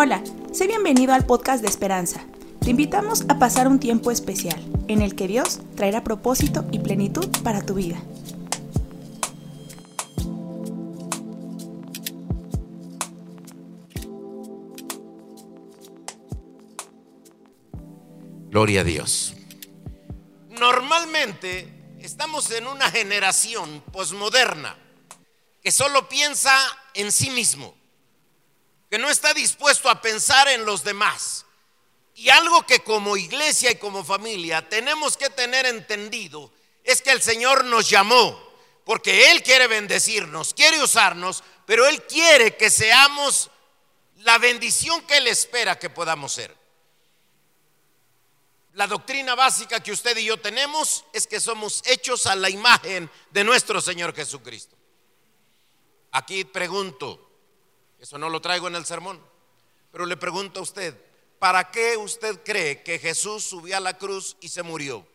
Hola, sé bienvenido al podcast de Esperanza. Te invitamos a pasar un tiempo especial en el que Dios traerá propósito y plenitud para tu vida. Gloria a Dios. Normalmente estamos en una generación posmoderna que solo piensa en sí mismo, que no está dispuesto a pensar en los demás. Y algo que como iglesia y como familia tenemos que tener entendido es que el Señor nos llamó porque Él quiere bendecirnos, quiere usarnos, pero Él quiere que seamos la bendición que Él espera que podamos ser. La doctrina básica que usted y yo tenemos es que somos hechos a la imagen de nuestro Señor Jesucristo. Aquí pregunto, eso no lo traigo en el sermón, pero le pregunto a usted, ¿para qué usted cree que Jesús subió a la cruz y se murió?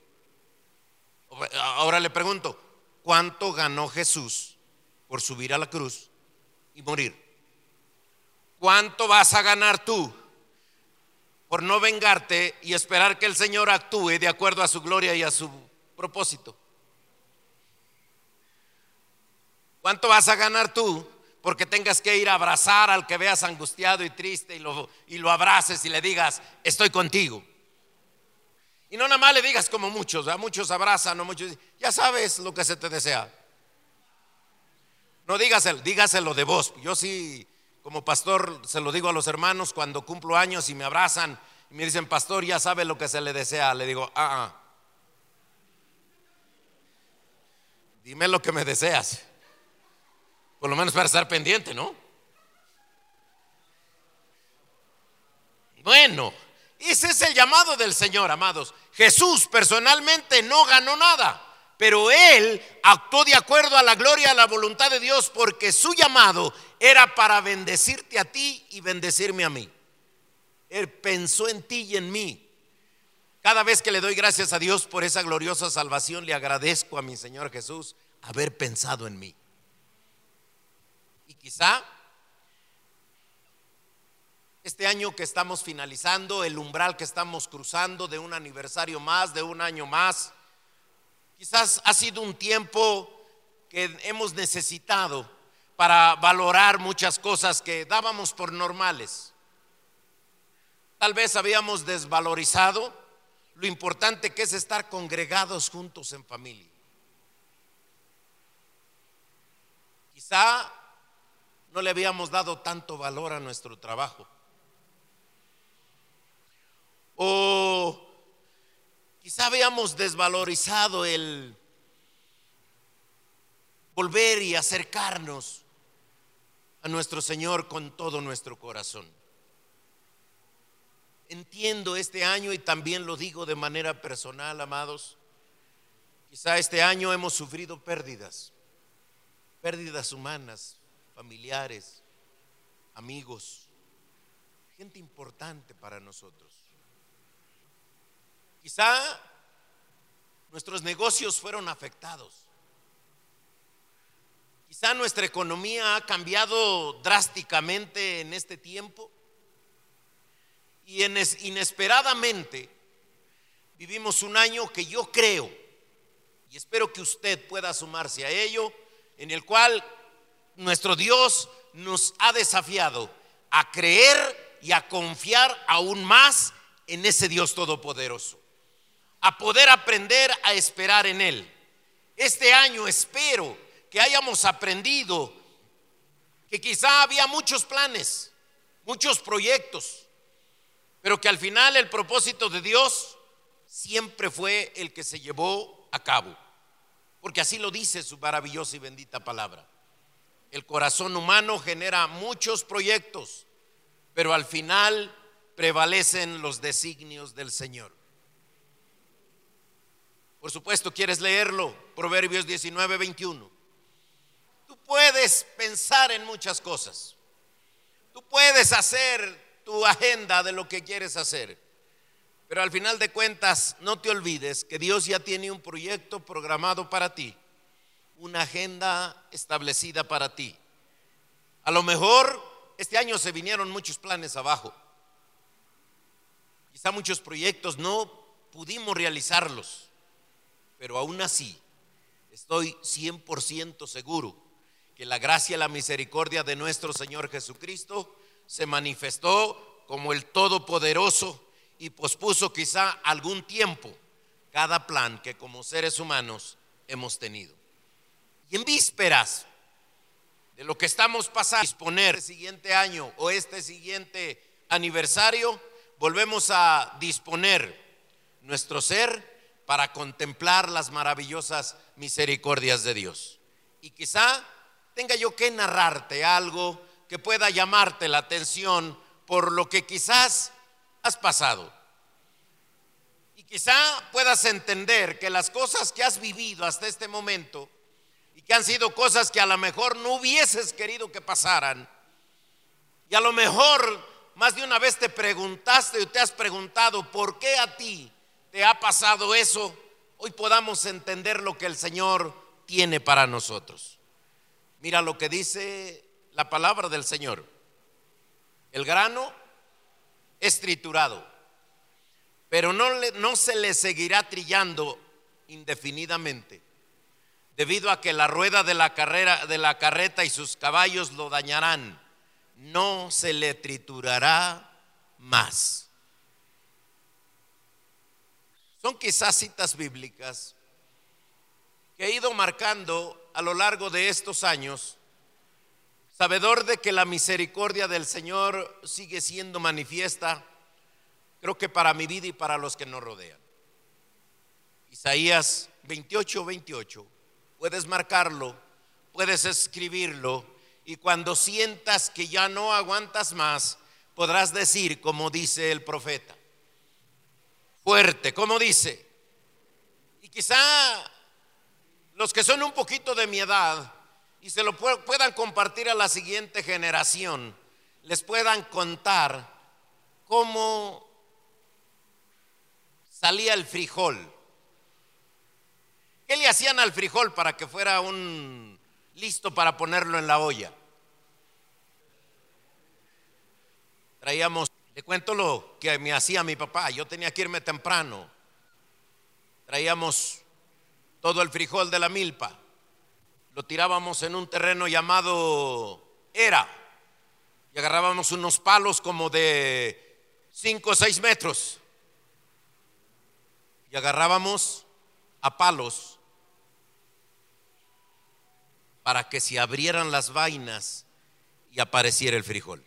Ahora le pregunto, ¿cuánto ganó Jesús por subir a la cruz y morir? ¿Cuánto vas a ganar tú por no vengarte y esperar que el Señor actúe de acuerdo a su gloria y a su propósito. ¿Cuánto vas a ganar tú porque tengas que ir a abrazar al que veas angustiado y triste y lo, y lo abraces y le digas, estoy contigo? Y no nada más le digas como muchos, a muchos abrazan, no muchos, ya sabes lo que se te desea. No dígaselo, dígaselo de voz. Yo sí como pastor se lo digo a los hermanos cuando cumplo años y me abrazan y me dicen, pastor, ya sabe lo que se le desea. Le digo, ah, ah. Dime lo que me deseas. Por lo menos para estar pendiente, ¿no? Bueno, ese es el llamado del Señor, amados. Jesús personalmente no ganó nada pero él actuó de acuerdo a la gloria, a la voluntad de Dios, porque su llamado era para bendecirte a ti y bendecirme a mí. Él pensó en ti y en mí. Cada vez que le doy gracias a Dios por esa gloriosa salvación, le agradezco a mi Señor Jesús haber pensado en mí. Quizá este año que estamos finalizando, el umbral que estamos cruzando de un aniversario más, de un año más, Quizás ha sido un tiempo que hemos necesitado para valorar muchas cosas que dábamos por normales. Tal vez habíamos desvalorizado lo importante que es estar congregados juntos en familia. Quizá no le habíamos dado tanto valor a nuestro trabajo. O Quizá habíamos desvalorizado el volver y acercarnos a nuestro Señor con todo nuestro corazón. Entiendo este año y también lo digo de manera personal, amados. Quizá este año hemos sufrido pérdidas, pérdidas humanas, familiares, amigos, gente importante para nosotros. Quizá nuestros negocios fueron afectados. Quizá nuestra economía ha cambiado drásticamente en este tiempo y inesperadamente vivimos un año que yo creo y espero que usted pueda sumarse a ello, en el cual nuestro Dios nos ha desafiado a creer y a confiar aún más en ese Dios todopoderoso a poder aprender a esperar en Él. Este año espero que hayamos aprendido que quizá había muchos planes, muchos proyectos, pero que al final el propósito de Dios siempre fue el que se llevó a cabo, porque así lo dice su maravillosa y bendita palabra. El corazón humano genera muchos proyectos, pero al final prevalecen los designios del Señor. Por supuesto, quieres leerlo, Proverbios 19, 21. Tú puedes pensar en muchas cosas. Tú puedes hacer tu agenda de lo que quieres hacer. Pero al final de cuentas, no te olvides que Dios ya tiene un proyecto programado para ti, una agenda establecida para ti. A lo mejor este año se vinieron muchos planes abajo. Quizá muchos proyectos no pudimos realizarlos, pero aún así estoy 100% seguro que la gracia y la misericordia de nuestro Señor Jesucristo se manifestó como el Todopoderoso y pospuso quizá algún tiempo cada plan que como seres humanos hemos tenido. En vísperas de lo que estamos pasando, disponer este siguiente año o este siguiente aniversario, volvemos a disponer nuestro ser para contemplar las maravillosas misericordias de Dios. Y quizá tenga yo que narrarte algo que pueda llamarte la atención por lo que quizás has pasado. Y quizá puedas entender que las cosas que has vivido hasta este momento y que han sido cosas que a lo mejor no hubieses querido que pasaran, y a lo mejor más de una vez te preguntaste o te has preguntado por qué a ti te ha pasado eso, hoy podamos entender lo que el Señor tiene para nosotros. Mira lo que dice la palabra del Señor. El grano es triturado, pero no, no se le seguirá trillando indefinidamente, debido a que la rueda de la carrera de la carreta y sus caballos lo dañarán no se le triturará más. Son quizás citas bíblicas que he ido marcando a lo largo de estos años, sabedor de que la misericordia del Señor sigue siendo manifiesta, creo que para mi vida y para los que nos rodean. Isaías 28, 28, puedes marcarlo, puedes escribirlo y cuando sientas que ya no aguantas más, podrás decir como dice el profeta. Fuerte, como dice. Y quizá los que son un poquito de mi edad y se lo puedan compartir a la siguiente generación, les puedan contar cómo salía el frijol. ¿Qué le hacían al frijol para que fuera un listo para ponerlo en la olla. Traíamos, le cuento lo que me hacía mi papá, yo tenía que irme temprano. Traíamos todo el frijol de la milpa, lo tirábamos en un terreno llamado Era y agarrábamos unos palos como de 5 o 6 metros y agarrábamos a palos para que se abrieran las vainas y apareciera el frijol.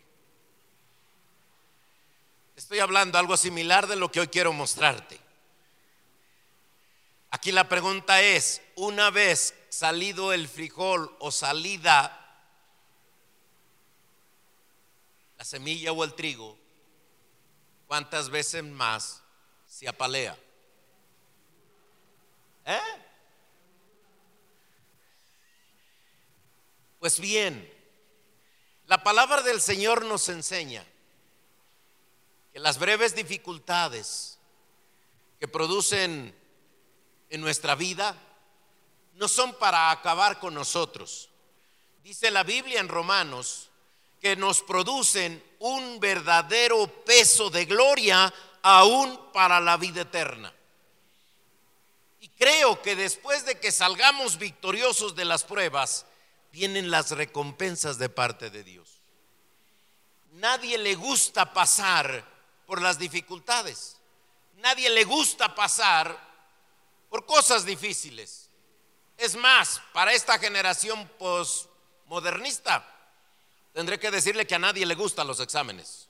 Estoy hablando algo similar de lo que hoy quiero mostrarte. Aquí la pregunta es, una vez salido el frijol o salida la semilla o el trigo, ¿cuántas veces más se apalea? ¿Eh? Pues bien, la palabra del Señor nos enseña que las breves dificultades que producen en nuestra vida no son para acabar con nosotros. Dice la Biblia en Romanos que nos producen un verdadero peso de gloria aún para la vida eterna. Y creo que después de que salgamos victoriosos de las pruebas, vienen las recompensas de parte de Dios. Nadie le gusta pasar por las dificultades. Nadie le gusta pasar por cosas difíciles. Es más, para esta generación postmodernista, tendré que decirle que a nadie le gustan los exámenes.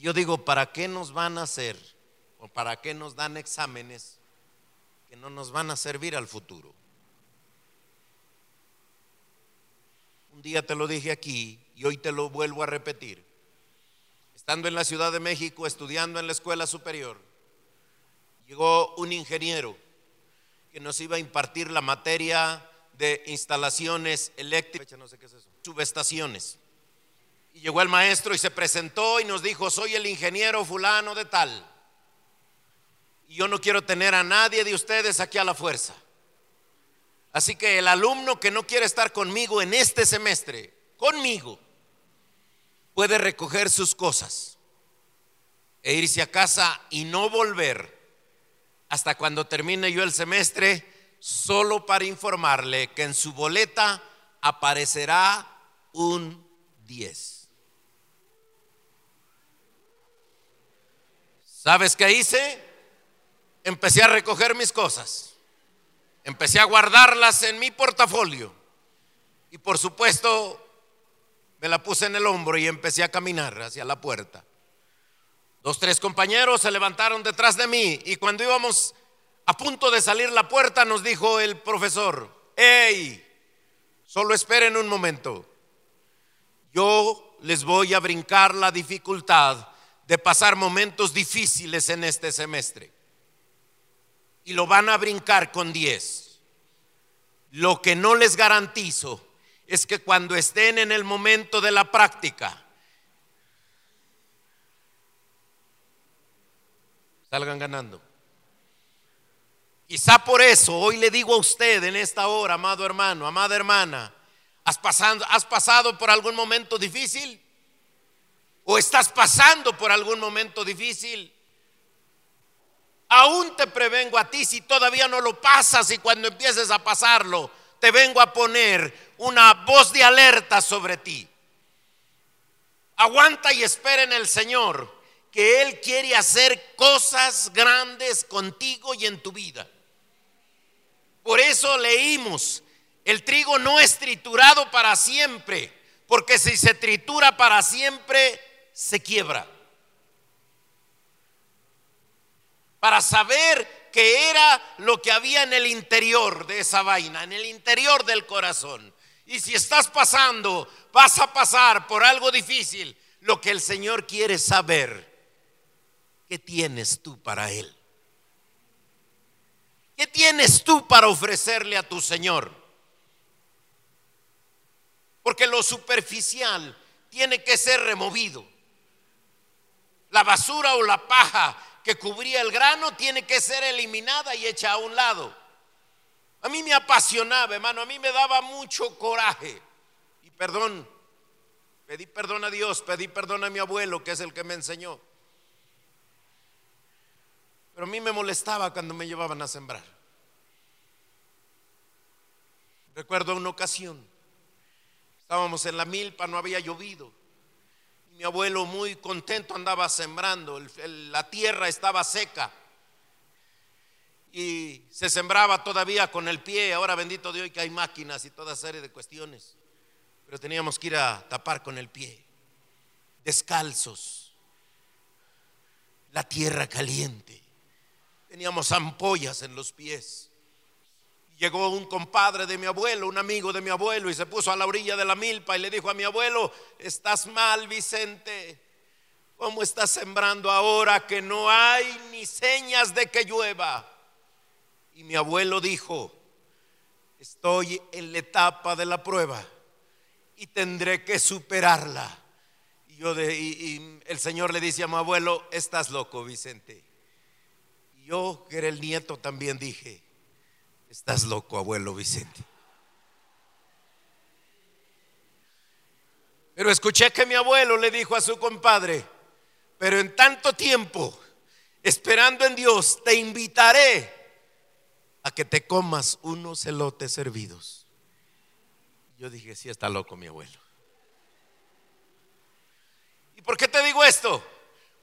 yo digo, ¿para qué nos van a hacer o para qué nos dan exámenes que no nos van a servir al futuro. Un día te lo dije aquí y hoy te lo vuelvo a repetir. Estando en la Ciudad de México estudiando en la escuela superior, llegó un ingeniero que nos iba a impartir la materia de instalaciones eléctricas, no sé qué es eso, subestaciones. Y llegó el maestro y se presentó y nos dijo, soy el ingeniero fulano de tal. Yo no quiero tener a nadie de ustedes aquí a la fuerza. Así que el alumno que no quiere estar conmigo en este semestre, conmigo, puede recoger sus cosas e irse a casa y no volver hasta cuando termine yo el semestre, solo para informarle que en su boleta aparecerá un 10. ¿Sabes qué hice? Empecé a recoger mis cosas. Empecé a guardarlas en mi portafolio. Y por supuesto, me la puse en el hombro y empecé a caminar hacia la puerta. Dos, tres compañeros se levantaron detrás de mí y cuando íbamos a punto de salir la puerta nos dijo el profesor, hey, solo esperen un momento. Yo les voy a brincar la dificultad de pasar momentos difíciles en este semestre. Y lo van a brincar con 10. Lo que no les garantizo es que cuando estén en el momento de la práctica, salgan ganando. Quizá por eso hoy le digo a usted en esta hora, amado hermano, amada hermana, ¿has, pasado, ¿has pasado por algún momento difícil? ¿O estás pasando por algún momento difícil? Aún te prevengo a ti si todavía no lo pasas y cuando empieces a pasarlo, te vengo a poner una voz de alerta sobre ti. Aguanta y espera en el Señor que Él quiere hacer cosas grandes contigo y en tu vida. Por eso leímos, el trigo no es triturado para siempre, porque si se tritura para siempre, se quiebra. Para saber qué era lo que había en el interior de esa vaina, en el interior del corazón. Y si estás pasando, vas a pasar por algo difícil, lo que el Señor quiere saber ¿qué tienes tú para Él? ¿Qué tienes tú para ofrecerle a tu Señor? Porque lo superficial tiene que ser removido. La basura o la paja que cubría el grano tiene que ser eliminada y hecha a un lado. A mí me apasionaba, hermano, a mí me daba mucho coraje. Y perdón, pedí perdón a Dios, pedí perdón a mi abuelo, que es el que me enseñó. Pero a mí me molestaba cuando me llevaban a sembrar. Recuerdo una ocasión, estábamos en la milpa, no había llovido. Mi abuelo muy contento andaba sembrando, la tierra estaba seca y se sembraba todavía con el pie. Ahora bendito Dios que hay máquinas y toda serie de cuestiones, pero teníamos que ir a tapar con el pie, descalzos, la tierra caliente. Teníamos ampollas en los pies. Llegó un compadre de mi abuelo, un amigo de mi abuelo, y se puso a la orilla de la milpa y le dijo a mi abuelo, estás mal, Vicente. ¿Cómo estás sembrando ahora que no hay ni señas de que llueva? Y mi abuelo dijo, estoy en la etapa de la prueba y tendré que superarla. Y, yo y el Señor le dice a mi abuelo, estás loco, Vicente. Yo, que era el nieto, también dije, estás loco, abuelo Vicente. Pero escuché que mi abuelo le dijo a su compadre, pero en tanto tiempo, esperando en Dios, te invitaré a que te comas unos elotes servidos. Yo dije, sí está loco mi abuelo. ¿Y por qué te digo esto?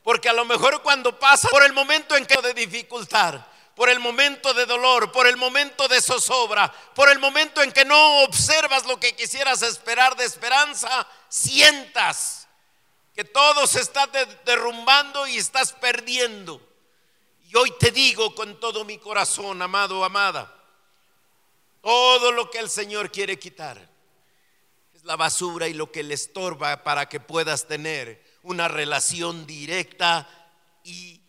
Porque a lo mejor cuando pasa por el momento en que de dificultad, por el momento de dolor, por el momento de zozobra, por el momento en que no observas lo que quisieras esperar de esperanza, sientas que todo se está derrumbando y estás perdiendo. Y hoy te digo con todo mi corazón, amado, amada, todo lo que el Señor quiere quitar es la basura y lo que le estorba para que puedas tener una relación directa y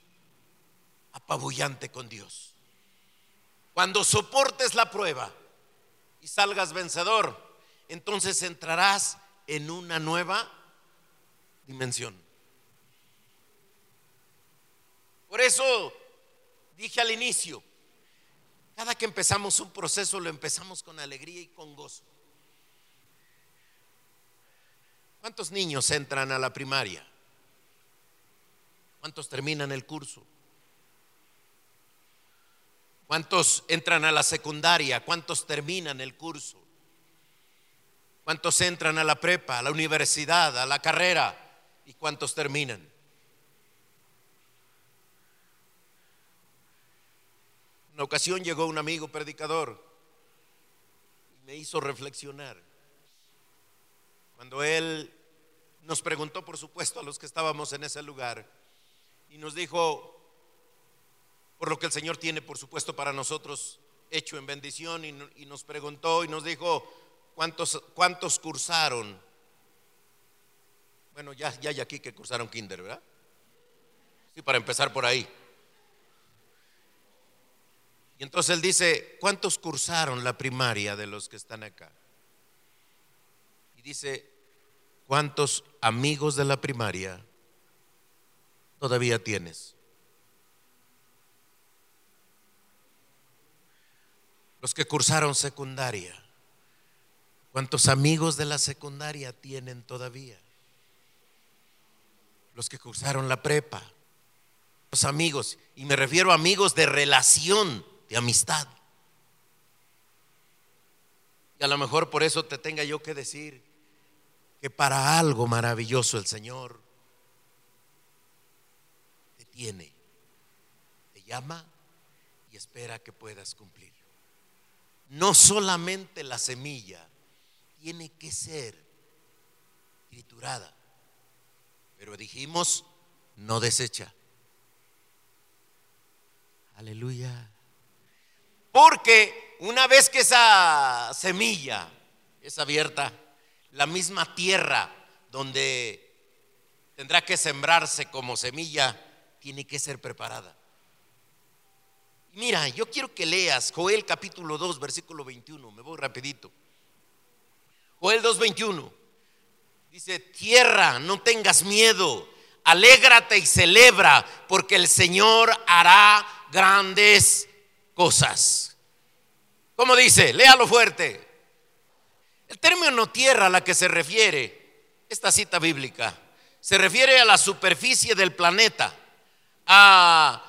apabullante con Dios. Cuando soportes la prueba y salgas vencedor, entonces entrarás en una nueva dimensión. Por eso dije al inicio, Cada que empezamos un proceso lo empezamos con alegría y con gozo. ¿Cuántos niños entran a la primaria? ¿Cuántos terminan el curso? ¿Cuántos entran a la secundaria? ¿Cuántos terminan el curso? ¿Cuántos entran a la prepa, a la universidad, a la carrera? ¿Y cuántos terminan? Una ocasión llegó un amigo predicador y me hizo reflexionar. Cuando él nos preguntó, por supuesto, a los que estábamos en ese lugar, y nos dijo, por lo que el Señor tiene, por supuesto, para nosotros hecho en bendición, y, nos preguntó y nos dijo, ¿cuántos, cuántos cursaron? Bueno, ya, ya hay aquí que cursaron kinder, ¿verdad? Sí, para empezar por ahí. Y entonces él dice, ¿cuántos cursaron la primaria de los que están acá? Y dice, ¿cuántos amigos de la primaria todavía tienes? Los que cursaron secundaria. ¿Cuántos amigos de la secundaria tienen todavía? Los que cursaron la prepa. Los amigos, y me refiero a amigos de relación, de amistad. Y a lo mejor por eso te tenga yo que decir que para algo maravilloso el Señor te tiene, te llama y espera que puedas cumplir no solamente la semilla tiene que ser triturada, pero dijimos, no desecha. Aleluya. Porque una vez que esa semilla es abierta, la misma tierra donde tendrá que sembrarse como semilla tiene que ser preparada. Mira, yo quiero que leas Joel capítulo 2, versículo 21. Me voy rapidito. Joel 2, 21. Dice, tierra, no tengas miedo. Alégrate y celebra, porque el Señor hará grandes cosas. ¿Cómo dice? Léalo fuerte. El término tierra a la que se refiere esta cita bíblica se refiere a la superficie del planeta, a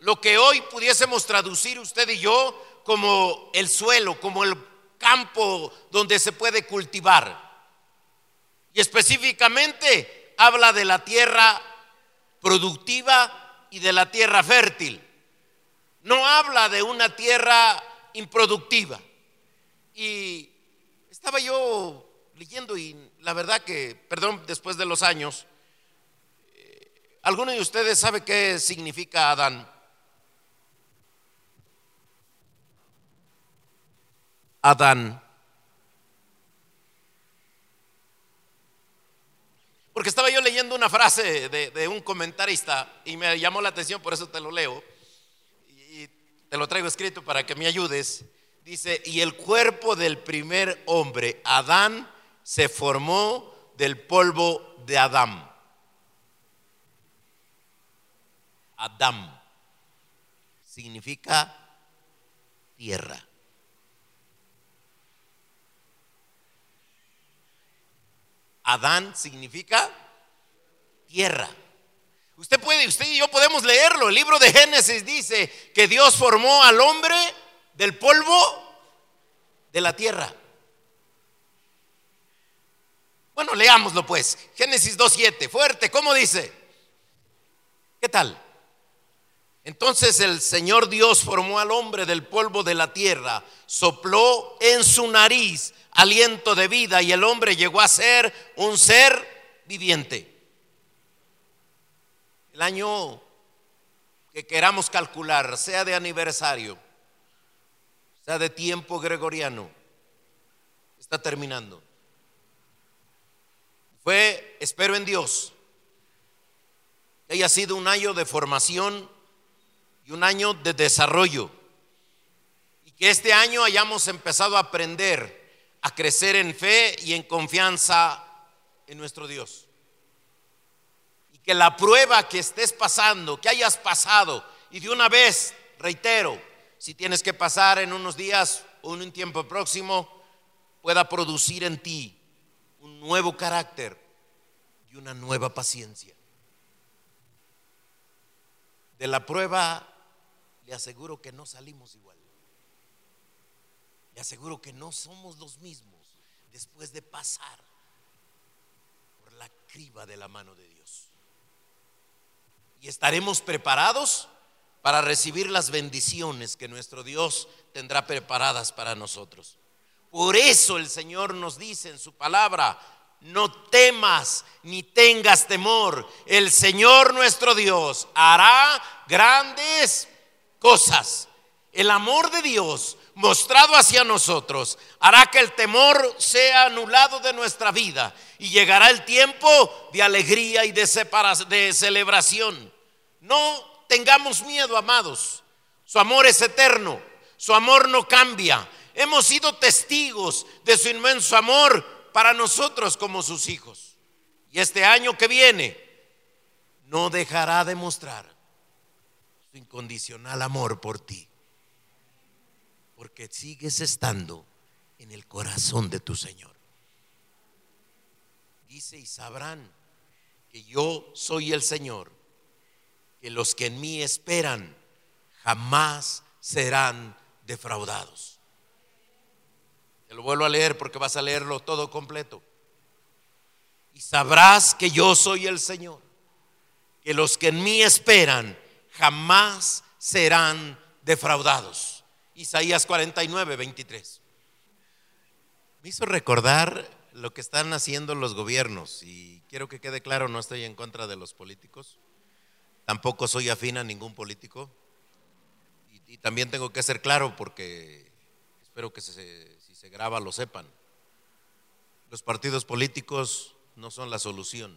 lo que hoy pudiésemos traducir usted y yo como el suelo, como el campo donde se puede cultivar. Y específicamente habla de la tierra productiva y de la tierra fértil. No habla de una tierra improductiva. Y estaba yo leyendo y la verdad que, perdón, después de los años, eh, ¿alguno de ustedes sabe qué significa Adán? Adán. Porque estaba yo leyendo una frase de, un comentarista y me llamó la atención, por eso te lo leo. Y te lo traigo escrito para que me ayudes. Dice, y el cuerpo del primer hombre, Adán, se formó del polvo de Adán. Adán significa tierra. Adán significa tierra. Usted puede, usted y yo podemos leerlo. El libro de Génesis dice que Dios formó al hombre del polvo de la tierra. Bueno, leámoslo pues. Génesis 2.7, fuerte, ¿cómo dice? ¿Qué tal? Entonces el Señor Dios formó al hombre del polvo de la tierra, sopló en su nariz aliento de vida y el hombre llegó a ser un ser viviente. El año que queramos calcular, sea de aniversario, sea de tiempo gregoriano, está terminando. Fue, espero en Dios, que haya sido un año de formación un año de desarrollo. Y que este año hayamos empezado a aprender a crecer en fe y en confianza en nuestro Dios. Y que la prueba que estés pasando, que hayas pasado, y de una vez, reitero, si tienes que pasar en unos días o en un tiempo próximo, pueda producir en ti un nuevo carácter y una nueva paciencia. De la prueba le aseguro que no salimos igual. Le aseguro que no somos los mismos después de pasar por la criba de la mano de Dios. Y estaremos preparados para recibir las bendiciones que nuestro Dios tendrá preparadas para nosotros. Por eso el Señor nos dice en su palabra, no temas ni tengas temor. El Señor nuestro Dios hará grandes cosas. El amor de Dios mostrado hacia nosotros hará que el temor sea anulado de nuestra vida y llegará el tiempo de alegría y de, de celebración. No tengamos miedo, amados. Su amor es eterno, su amor no cambia. Hemos sido testigos de su inmenso amor para nosotros como sus hijos. Y este año que viene no dejará de mostrar su incondicional amor por ti. Porque sigues estando en el corazón de tu Señor. Dice y sabrán que yo soy el Señor que los que en mí esperan jamás serán defraudados. Te lo vuelvo a leer porque vas a leerlo todo completo. Y sabrás que yo soy el Señor, que los que en mí esperan jamás serán defraudados. Isaías 49, 23. Me hizo recordar lo que están haciendo los gobiernos y quiero que quede claro, no estoy en contra de los políticos Tampoco soy afín a ningún político. Y, también tengo que ser claro porque espero que si se graba lo sepan. Los partidos políticos no son la solución.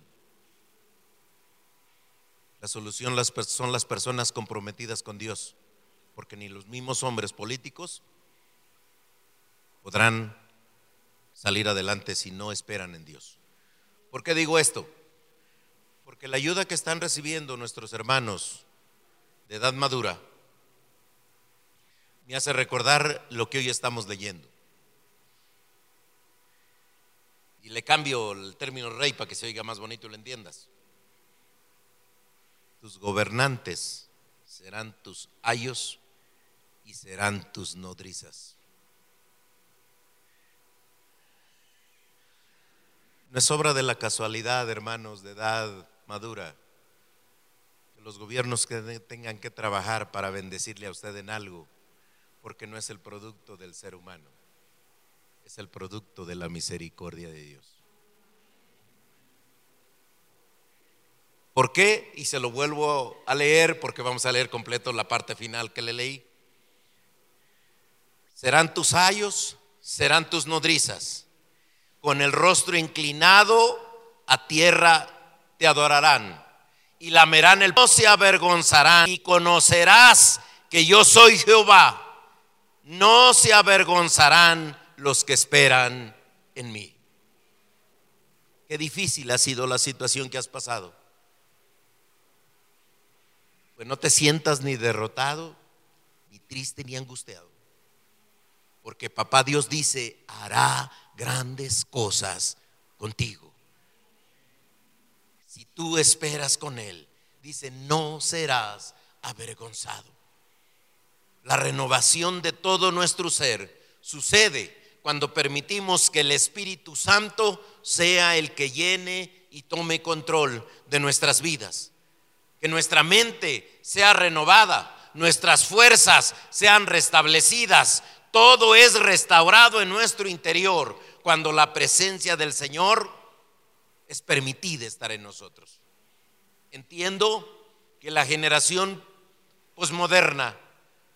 La solución son las personas comprometidas con Dios, porque ni los mismos hombres políticos podrán salir adelante si no esperan en Dios. ¿Por qué digo esto? Porque la ayuda que están recibiendo nuestros hermanos de edad madura me hace recordar lo que hoy estamos leyendo. Y le cambio el término rey para que se oiga más bonito y lo entiendas. Tus gobernantes serán tus ayos y serán tus nodrizas. No es obra de la casualidad, hermanos, de edad madura. Que los gobiernos que tengan que trabajar para bendecirle a usted en algo, porque no es el producto del ser humano, es el producto de la misericordia de Dios. ¿Por qué? Y se lo vuelvo a leer porque vamos a leer completo la parte final que le leí. Serán tus ayos, serán tus nodrizas, con el rostro inclinado a tierra te adorarán y lamerán el no se avergonzarán y conocerás que yo soy Jehová. No se avergonzarán los que esperan en mí. Qué difícil ha sido la situación que has pasado. Pues no te sientas ni derrotado, ni triste, ni angustiado. Porque papá Dios dice, hará grandes cosas contigo si tú esperas con Él, dice, no serás avergonzado. La renovación de todo nuestro ser sucede cuando permitimos que el Espíritu Santo sea el que llene y tome control de nuestras vidas. Que nuestra mente sea renovada, nuestras fuerzas sean restablecidas. Todo es restaurado en nuestro interior cuando la presencia del Señor es permitida estar en nosotros. Entiendo que la generación posmoderna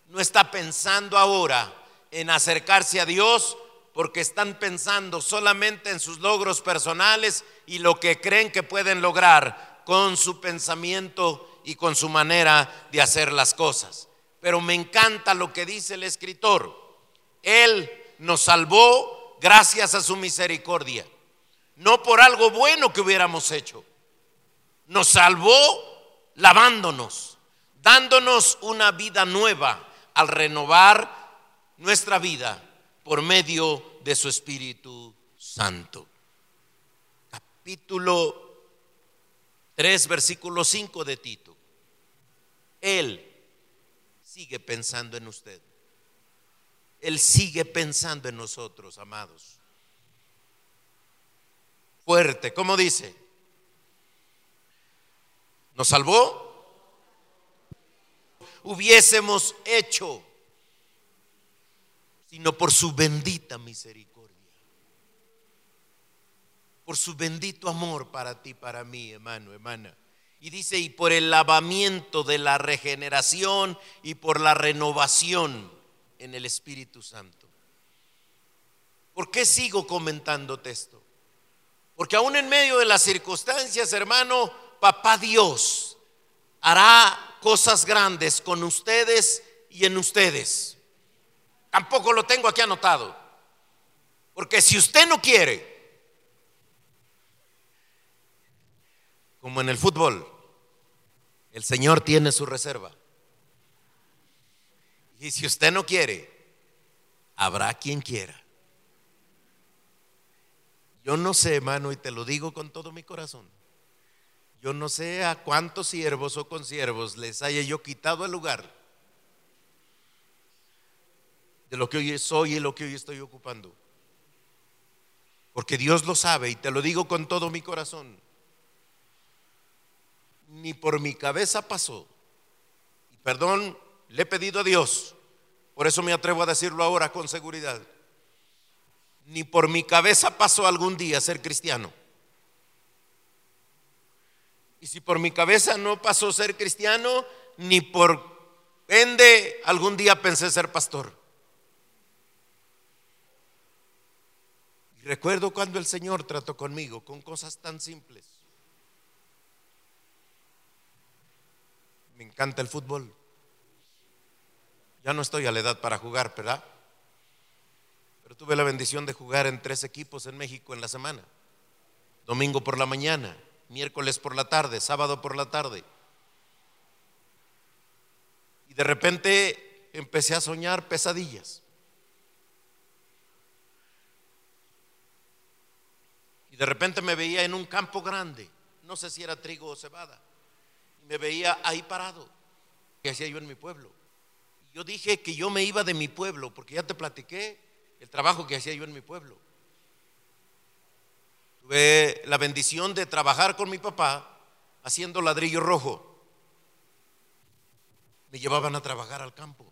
no está pensando ahora en acercarse a Dios porque están pensando solamente en sus logros personales y lo que creen que pueden lograr con su pensamiento y con su manera de hacer las cosas. Pero me encanta lo que dice el escritor. Él nos salvó gracias a su misericordia no por algo bueno que hubiéramos hecho. Nos salvó lavándonos, dándonos una vida nueva, al renovar nuestra vida por medio de su Espíritu Santo. Capítulo 3, versículo 5 de Tito. Él sigue pensando en usted. Él sigue pensando en nosotros, amados. Fuerte, ¿cómo dice? ¿Nos salvó? Hubiésemos hecho, sino por su bendita misericordia, por su bendito amor para ti, para mí, hermano, hermana. Y dice, y por el lavamiento de la regeneración y por la renovación en el Espíritu Santo. ¿Por qué sigo comentándote esto? Porque aún en medio de las circunstancias, hermano, papá Dios hará cosas grandes con ustedes y en ustedes. Tampoco lo tengo aquí anotado. Porque si usted no quiere, como en el fútbol, el Señor tiene su reserva. Y si usted no quiere, habrá quien quiera. Yo no sé, hermano, y te lo digo con todo mi corazón. Yo no sé a cuántos siervos o consiervos les haya yo quitado el lugar de lo que hoy soy y lo que hoy estoy ocupando. Porque Dios lo sabe y te lo digo con todo mi corazón. Ni por mi cabeza pasó. Perdón le he pedido a Dios, por eso me atrevo a decirlo ahora con seguridad. Ni por mi cabeza pasó algún día ser cristiano. Y si por mi cabeza no pasó ser cristiano, ni por ende algún día pensé ser pastor. Y recuerdo cuando el Señor trató conmigo con cosas tan simples. Me encanta el fútbol. Ya no estoy a la edad para jugar, ¿verdad? Pero tuve la bendición de jugar en tres equipos en México en la semana. Domingo por la mañana, miércoles por la tarde, sábado por la tarde. Y de repente empecé a soñar pesadillas. Y de repente me veía en un campo grande, no sé si era trigo o cebada, me veía ahí parado, que hacía yo en mi pueblo. Yo dije que yo me iba de mi pueblo, porque ya te platiqué el trabajo que hacía yo en mi pueblo. Tuve la bendición de trabajar con mi papá haciendo ladrillo rojo. Me llevaban a trabajar al campo.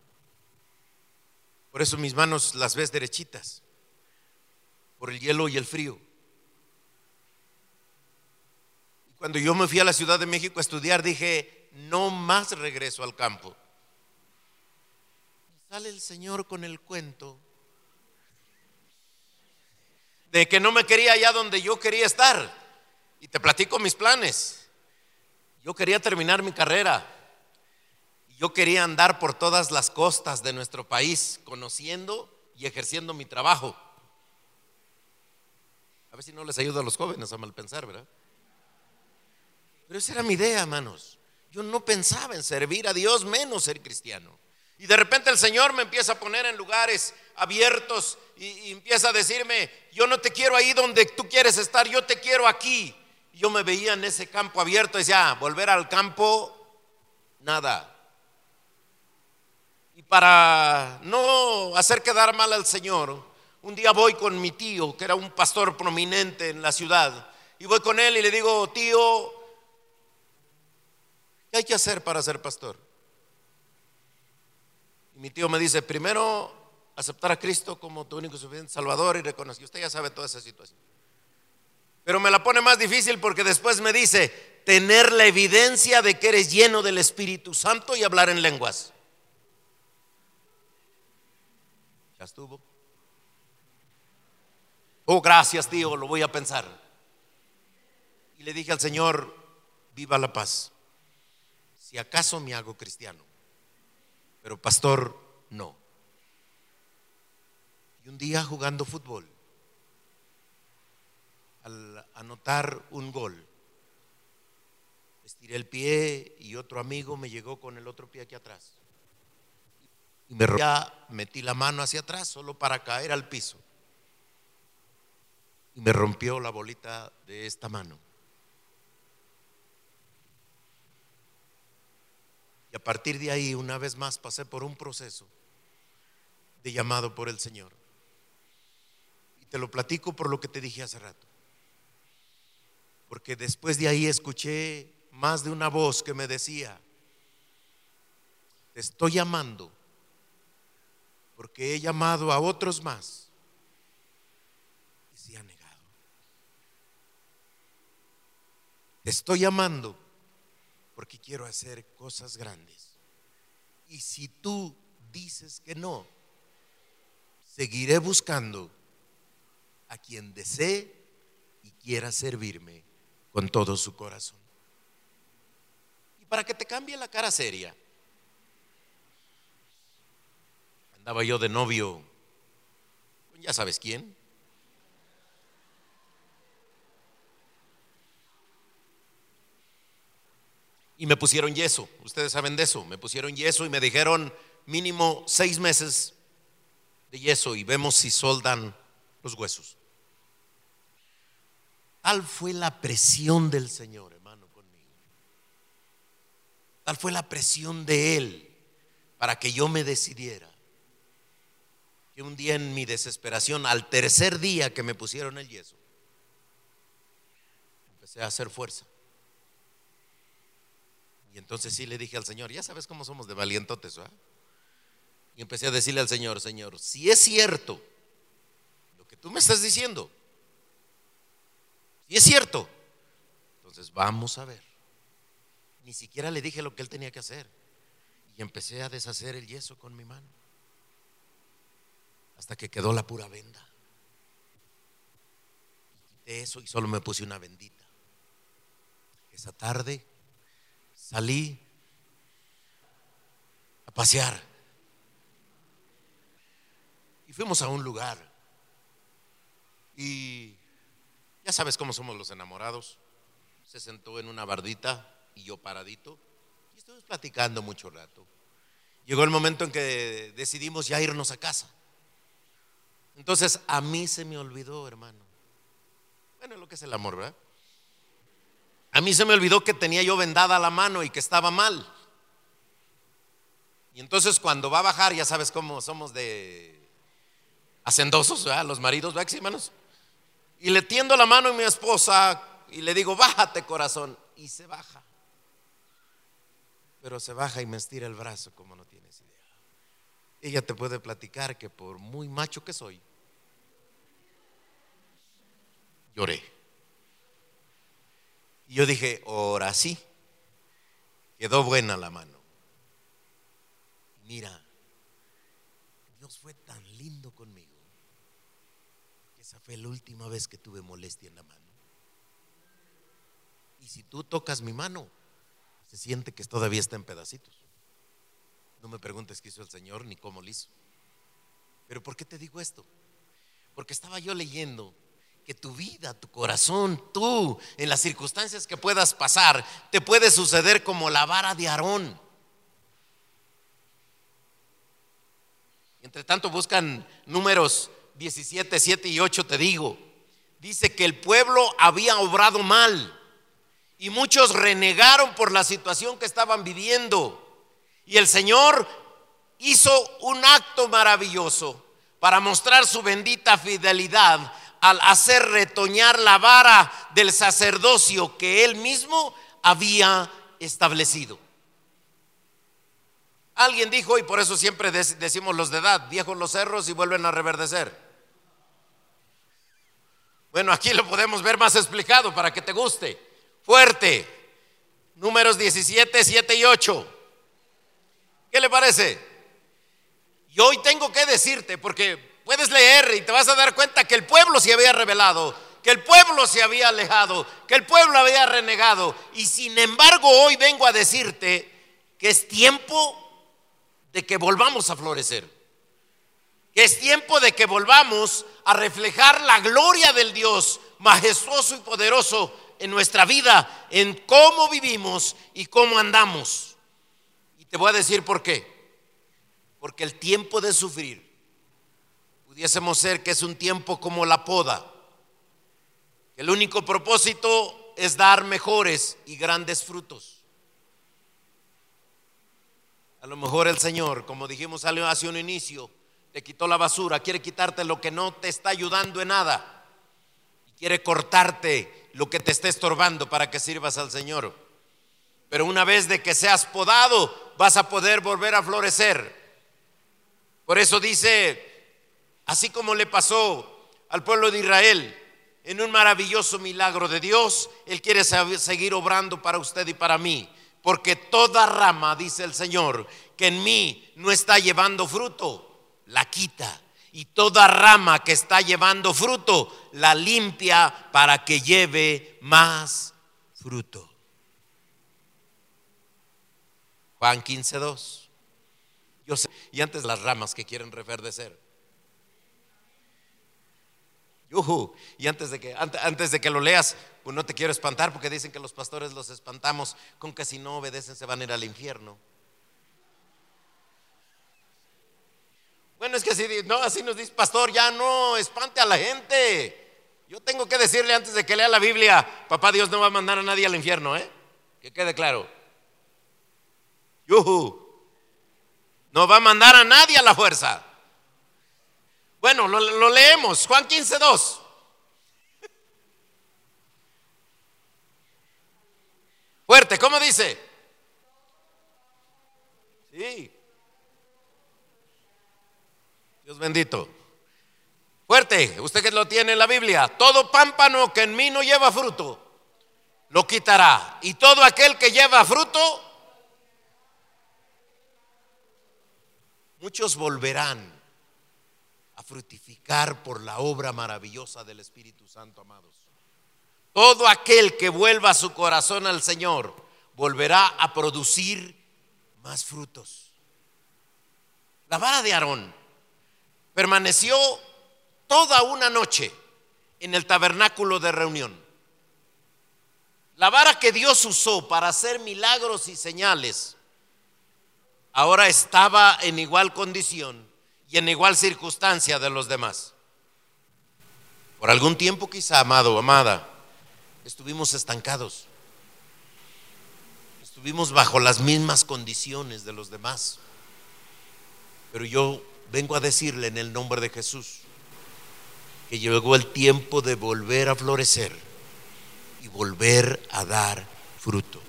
Por eso mis manos las ves derechitas, por el hielo y el frío. Y cuando yo me fui a la Ciudad de México a estudiar, dije, no más regreso al campo. Sale el Señor con el cuento de que no me quería allá donde yo quería estar. Y te platico mis planes. Yo quería terminar mi carrera. Yo quería andar por todas las costas de nuestro país, conociendo y ejerciendo mi trabajo. A ver si no les ayudo a los jóvenes a mal pensar, ¿verdad? Pero esa era mi idea, hermanos. Yo no pensaba en servir a Dios menos ser cristiano. Y de repente el Señor me empieza a poner en lugares abiertos y, empieza a decirme, yo no te quiero ahí donde tú quieres estar, yo te quiero aquí. yo me veía en ese campo abierto y decía, volver al campo, nada. Y para no hacer quedar mal al Señor, un día voy con mi tío, que era un pastor prominente en la ciudad, y voy con él y le digo, tío, ¿qué hay que hacer para ser pastor? Y mi tío me dice, primero aceptar a Cristo como tu único suficiente Salvador y reconocer. Usted ya sabe toda esa situación. Pero me la pone más difícil porque después me dice, tener la evidencia de que eres lleno del Espíritu Santo y hablar en lenguas. Ya estuvo. Oh, gracias, tío, lo voy a pensar. Y le dije al Señor, viva la paz. Acaso me hago cristiano pero pastor no. Y un día jugando fútbol, al anotar un gol, estiré el pie y otro amigo me llegó con el otro pie aquí atrás. Y me ya metí la mano hacia atrás solo para caer al piso. Y me rompió la bolita de esta mano. A partir de ahí, una vez más, pasé por un proceso de llamado por el Señor. Y te lo platico por lo que te dije hace rato. Porque después de ahí escuché más de una voz que me decía, te estoy llamando porque he llamado a otros más y se ha negado. Te estoy llamando porque quiero hacer cosas grandes. Y si tú dices que no, seguiré buscando a quien desee y quiera servirme con todo su corazón. Y para que te cambie la cara seria, andaba yo de novio, ya sabes quién. Y me pusieron yeso, ustedes saben de eso, me pusieron yeso y me dijeron mínimo seis meses de yeso y vemos si soldan los huesos. Tal fue la presión del Señor, hermano, conmigo. Tal fue la presión de Él para que yo me decidiera. Que un día en mi desesperación, al tercer día que me pusieron el yeso, empecé a hacer fuerza. Y entonces sí le dije al Señor, ya sabes cómo somos de valientotes, ¿verdad? Y empecé a decirle al Señor, Señor, si es cierto lo que tú me estás diciendo, y es cierto. Entonces vamos a ver. Ni siquiera le dije lo que él tenía que hacer. Y empecé a deshacer el yeso con mi mano. Hasta que quedó la pura venda. Y quité eso y solo me puse una bendita. Esa tarde salí a pasear. Y fuimos a un lugar. Y ya sabes cómo somos los enamorados. Se sentó en una bardita y yo paradito. Y estuvimos platicando mucho rato. Llegó el momento en que decidimos ya irnos a casa. Entonces a mí se me olvidó, hermano. Bueno, lo que es el amor, ¿verdad? A mí se me olvidó que tenía yo vendada la mano y que estaba mal. Y entonces cuando va a bajar, ya sabes cómo somos de hacendosos, ¿verdad? Los maridos, ¿verdad, hermanos? Y le tiendo la mano a mi esposa y le digo, bájate corazón. Y se baja. Pero se baja y me estira el brazo como no tienes idea. Ella te puede platicar que por muy macho que soy, lloré. Y yo dije, ahora sí, quedó buena la mano. Mira, Dios fue tan lindo conmigo esa fue la última vez que tuve molestia en la mano. Y si tú tocas mi mano, se siente que todavía está en pedacitos. No me preguntes qué hizo el Señor ni cómo lo hizo. Pero ¿por qué te digo esto? Porque estaba yo leyendo que tu vida, tu corazón, tú, en las circunstancias que puedas pasar, te puede suceder como la vara de Aarón. Entre tanto buscan números 17, 7 y 8 te digo, dice que el pueblo había obrado mal y muchos renegaron por la situación que estaban viviendo. Y el Señor hizo un acto maravilloso para mostrar su bendita fidelidad al hacer retoñar la vara del sacerdocio que él mismo había establecido. Alguien dijo, y por eso siempre decimos los de edad, viejos los cerros y vuelven a reverdecer. Bueno, aquí lo podemos ver más explicado para que te guste. Fuerte. Números 17, 7 y 8. ¿Qué le parece? Y hoy tengo que decirte, porque puedes leer y te vas a dar cuenta que el pueblo se había revelado, que el pueblo se había alejado, que el pueblo había renegado. Y sin embargo hoy vengo a decirte que es tiempo de que volvamos a florecer. Que es tiempo de que volvamos a reflejar la gloria del Dios majestuoso y poderoso en nuestra vida, en cómo vivimos y cómo andamos. Y te voy a decir por qué. Porque el tiempo de sufrir, pudiésemos ser que es un tiempo como la poda. El único propósito es dar mejores y grandes frutos. A lo mejor el Señor, como dijimos hace un inicio, te quitó la basura, quiere quitarte lo que no te está ayudando en nada. Y quiere cortarte lo que te está estorbando para que sirvas al Señor. Pero una vez de que seas podado, vas a poder volver a florecer. Por eso dice, así como le pasó al pueblo de Israel, en un maravilloso milagro de Dios, Él quiere seguir obrando para usted y para mí. Porque toda rama, dice el Señor, que en mí no está llevando fruto, la quita. Y toda rama que está llevando fruto, la limpia para que lleve más fruto. Juan 15, 2. Yo sé, y antes las ramas que quieren reverdecer. Y antes de, que, antes de que lo leas, pues no te quiero espantar porque dicen que los pastores los espantamos con que si no obedecen se van a ir al infierno. Bueno, es que así, no, así nos dice pastor, ya no espante a la gente. Yo tengo que decirle antes de que lea la Biblia, papá Dios no va a mandar a nadie al infierno, ¿eh? Que quede claro. Yuhu. No va a mandar a nadie a la fuerza. Bueno, lo, leemos, Juan 15, 2. Fuerte, ¿cómo dice? Sí. Dios bendito. Fuerte, usted que lo tiene en la Biblia. Todo pámpano que en mí no lleva fruto, lo quitará. Y todo aquel que lleva fruto, muchos volverán a frutificar por la obra maravillosa del Espíritu Santo, amados. Todo aquel que vuelva su corazón al Señor volverá a producir más frutos. La vara de Aarón permaneció toda una noche en el tabernáculo de reunión. La vara que Dios usó para hacer milagros y señales ahora estaba en igual condición y en igual circunstancia de los demás. Por algún tiempo quizá, amado o amada, estuvimos estancados. Estuvimos bajo las mismas condiciones de los demás. Pero yo vengo a decirle en el nombre de Jesús que llegó el tiempo de volver a florecer y volver a dar fruto.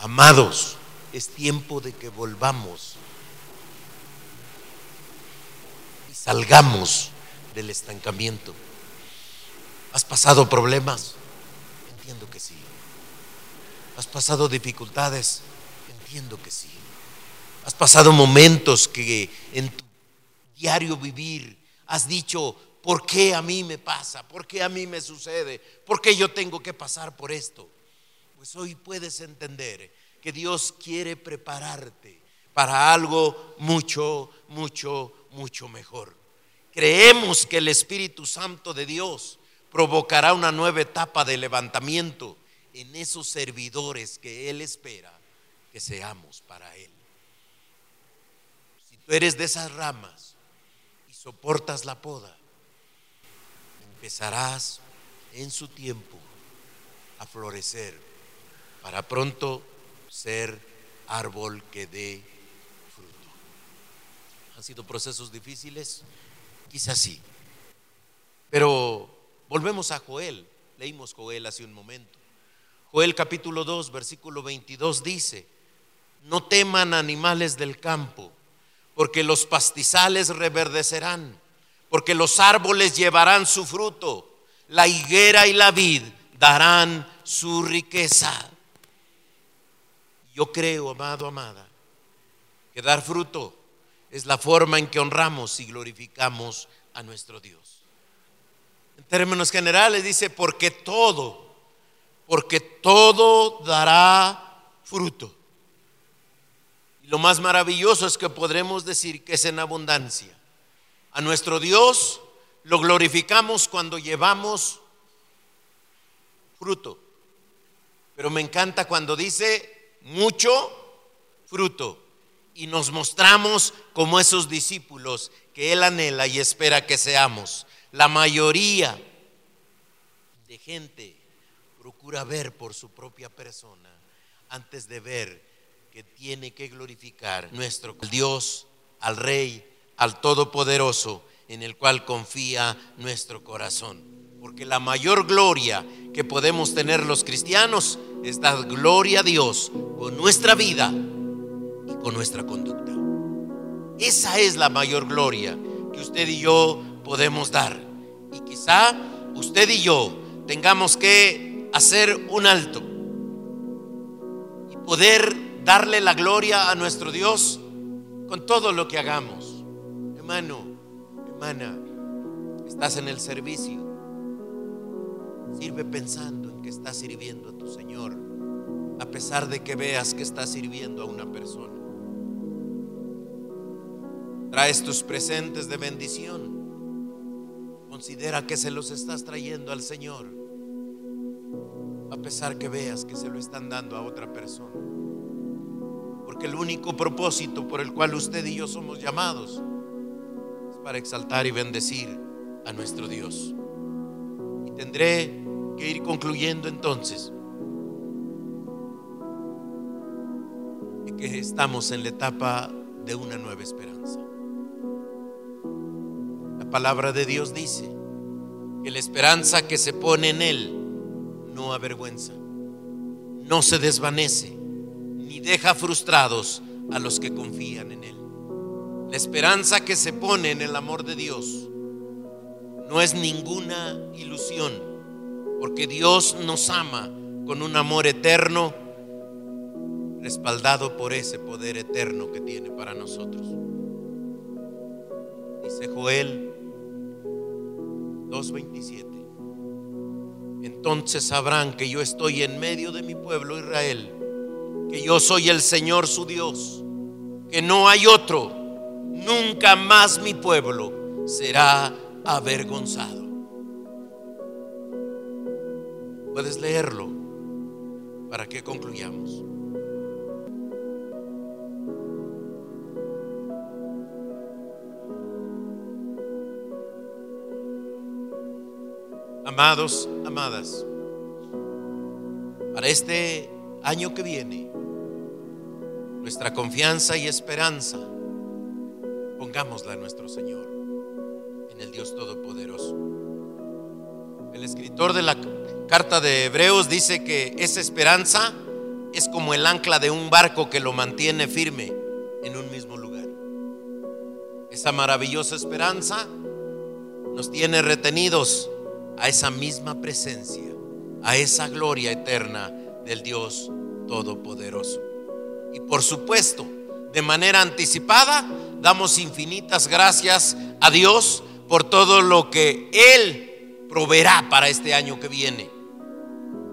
Amados, es tiempo de que volvamos salgamos del estancamiento. ¿Has pasado problemas? Entiendo que sí. ¿Has pasado dificultades? Entiendo que sí. ¿Has pasado momentos que en tu diario vivir has dicho, ¿por qué a mí me pasa? ¿Por qué a mí me sucede? ¿Por qué yo tengo que pasar por esto? Pues hoy puedes entender que Dios quiere prepararte para algo mucho, mucho, mucho mejor. Creemos que el Espíritu Santo de Dios provocará una nueva etapa de levantamiento en esos servidores que Él espera que seamos para Él. Si tú eres de esas ramas y soportas la poda, empezarás en su tiempo a florecer para pronto ser árbol que dé han sido procesos difíciles, quizás sí. Pero volvemos a Joel. Leímos Joel hace un momento. Joel capítulo 2, versículo 22 dice, no teman animales del campo, porque los pastizales reverdecerán, porque los árboles llevarán su fruto, la higuera y la vid darán su riqueza. Yo creo, amado, amada, que dar fruto es la forma en que honramos y glorificamos a nuestro Dios. En términos generales dice, porque todo, porque todo dará fruto. Y lo más maravilloso es que podremos decir que es en abundancia. A nuestro Dios lo glorificamos cuando llevamos fruto. Pero me encanta cuando dice mucho fruto y nos mostramos como esos discípulos que Él anhela y espera que seamos. La mayoría de gente procura ver por su propia persona antes de ver que tiene que glorificar nuestro Dios, al Rey, al Todopoderoso, en el cual confía nuestro corazón. Porque la mayor gloria que podemos tener los cristianos es dar gloria a Dios con nuestra vida con nuestra conducta. Esa es la mayor gloria que usted y yo podemos dar. Y quizá usted y yo tengamos que hacer un alto y poder darle la gloria a nuestro Dios con todo lo que hagamos. Hermano, hermana, estás en el servicio. Sirve pensando en que estás sirviendo a tu Señor, a pesar de que veas que estás sirviendo a una persona. Traes tus presentes de bendición. Considera que se los estás trayendo al Señor, a pesar que veas que se lo están dando a otra persona. Porque el único propósito por el cual usted y yo somos llamados es para exaltar y bendecir a nuestro Dios. Y tendré que ir concluyendo entonces que estamos en la etapa de una nueva esperanza. La palabra de Dios dice que la esperanza que se pone en Él no avergüenza, no se desvanece, ni deja frustrados a los que confían en Él. La esperanza que se pone en el amor de Dios no es ninguna ilusión, porque Dios nos ama con un amor eterno, respaldado por ese poder eterno que tiene para nosotros. Dice Joel 2.27. Entonces sabrán que yo estoy en medio de mi pueblo Israel, que yo soy el Señor su Dios, que no hay otro, nunca más mi pueblo será avergonzado. Puedes leerlo para que concluyamos. Amados, amadas, para este año que viene, nuestra confianza y esperanza, pongámosla en nuestro Señor, en el Dios Todopoderoso. El escritor de la carta de Hebreos dice que esa esperanza es como el ancla de un barco que lo mantiene firme en un mismo lugar. Esa maravillosa esperanza nos tiene retenidos a esa misma presencia, a esa gloria eterna del Dios Todopoderoso. Y por supuesto, de manera anticipada, damos infinitas gracias a Dios por todo lo que Él proveerá para este año que viene.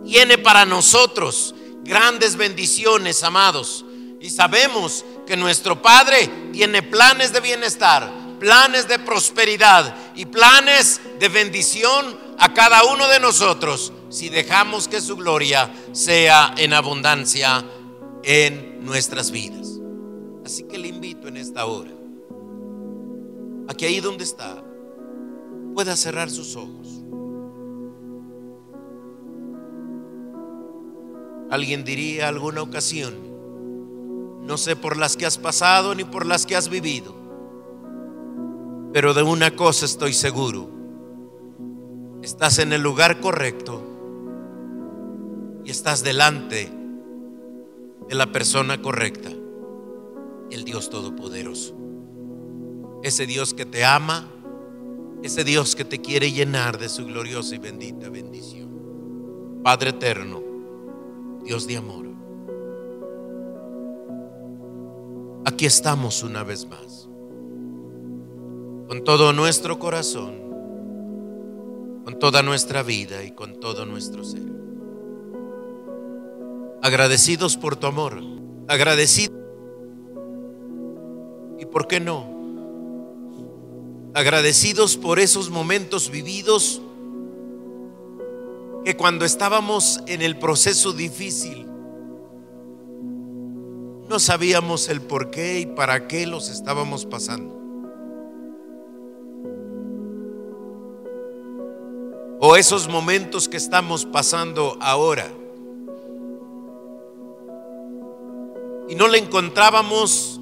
Tiene para nosotros grandes bendiciones, amados. Y sabemos que nuestro Padre tiene planes de bienestar, planes de prosperidad y planes de bendición a cada uno de nosotros si dejamos que su gloria sea en abundancia en nuestras vidas. Así que le invito en esta hora a que ahí donde está pueda cerrar sus ojos. Alguien diría alguna ocasión, no sé por las que has pasado ni por las que has vivido, pero de una cosa estoy seguro Estás en el lugar correcto y estás delante de la persona correcta, el Dios Todopoderoso. Ese Dios que te ama, ese Dios que te quiere llenar de su gloriosa y bendita bendición. Padre eterno, Dios de amor. Aquí estamos una vez más, con todo nuestro corazón con toda nuestra vida y con todo nuestro ser. Agradecidos por tu amor, agradecidos. ¿Y por qué no? Agradecidos por esos momentos vividos que cuando estábamos en el proceso difícil, no sabíamos el por qué y para qué los estábamos pasando. O esos momentos que estamos pasando ahora. Y no le encontrábamos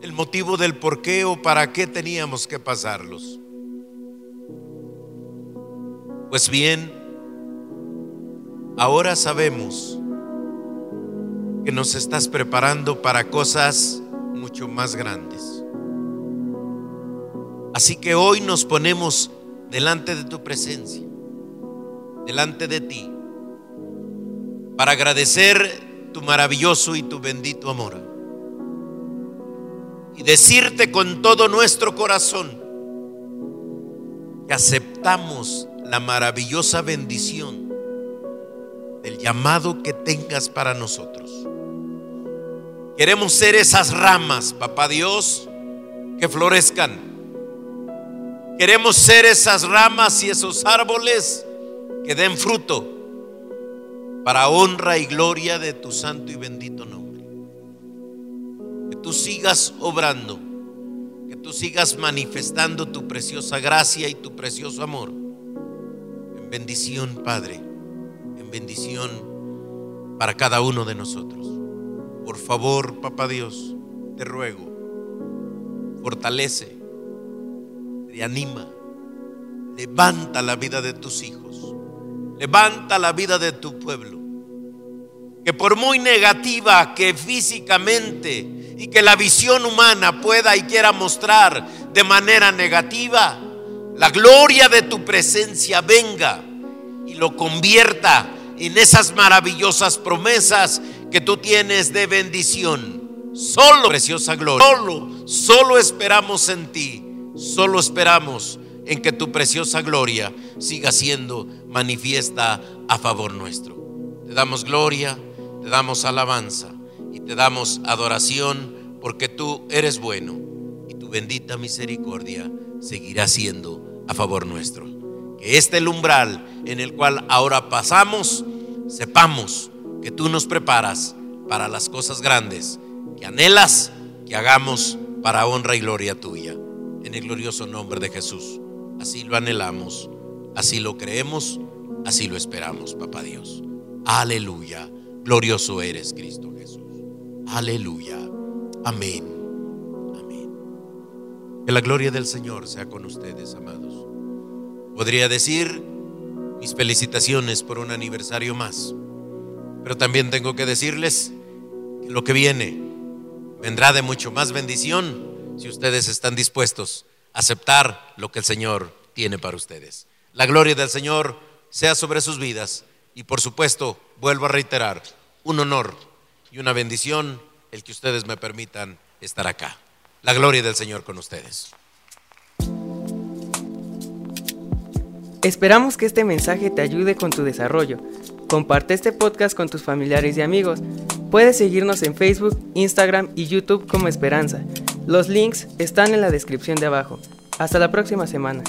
el motivo del por qué o para qué teníamos que pasarlos. Pues bien, ahora sabemos que nos estás preparando para cosas mucho más grandes. Así que hoy nos ponemos delante de tu presencia, delante de ti, para agradecer tu maravilloso y tu bendito amor. Y decirte con todo nuestro corazón que aceptamos la maravillosa bendición del llamado que tengas para nosotros. Queremos ser esas ramas, papá Dios, que florezcan. Queremos ser esas ramas y esos árboles que den fruto para honra y gloria de tu santo y bendito nombre. Que tú sigas obrando, que tú sigas manifestando tu preciosa gracia y tu precioso amor. En bendición, Padre, en bendición para cada uno de nosotros. Por favor, papá Dios, te ruego, fortalece, reanima, levanta la vida de tus hijos, levanta la vida de tu pueblo. Que por muy negativa que físicamente y que la visión humana pueda y quiera mostrar de manera negativa, la gloria de tu presencia venga y lo convierta en esas maravillosas promesas que tú tienes de bendición. Solo, preciosa gloria, solo, solo esperamos en ti, solo esperamos en que tu preciosa gloria siga siendo manifiesta a favor nuestro. Te damos gloria, te damos alabanza y te damos adoración porque tú eres bueno y tu bendita misericordia seguirá siendo a favor nuestro. Que este el umbral en el cual ahora pasamos, sepamos que tú nos preparas para las cosas grandes que anhelas que hagamos para honra y gloria tuya. En el glorioso nombre de Jesús. Así lo anhelamos, así lo creemos, así lo esperamos, papá Dios. Aleluya. Glorioso eres, Cristo Jesús. Aleluya. Amén. Amén. Que la gloria del Señor sea con ustedes, amados. Podría decir mis felicitaciones por un aniversario más. Pero también tengo que decirles que lo que viene vendrá de mucho más bendición si ustedes están dispuestos aceptar lo que el Señor tiene para ustedes. La gloria del Señor sea sobre sus vidas y por supuesto, vuelvo a reiterar, un honor y una bendición el que ustedes me permitan estar acá. La gloria del Señor con ustedes. Esperamos que este mensaje te ayude con tu desarrollo. Comparte este podcast con tus familiares y amigos. Puedes seguirnos en Facebook, Instagram y YouTube como Esperanza. Los links están en la descripción de abajo. Hasta la próxima semana.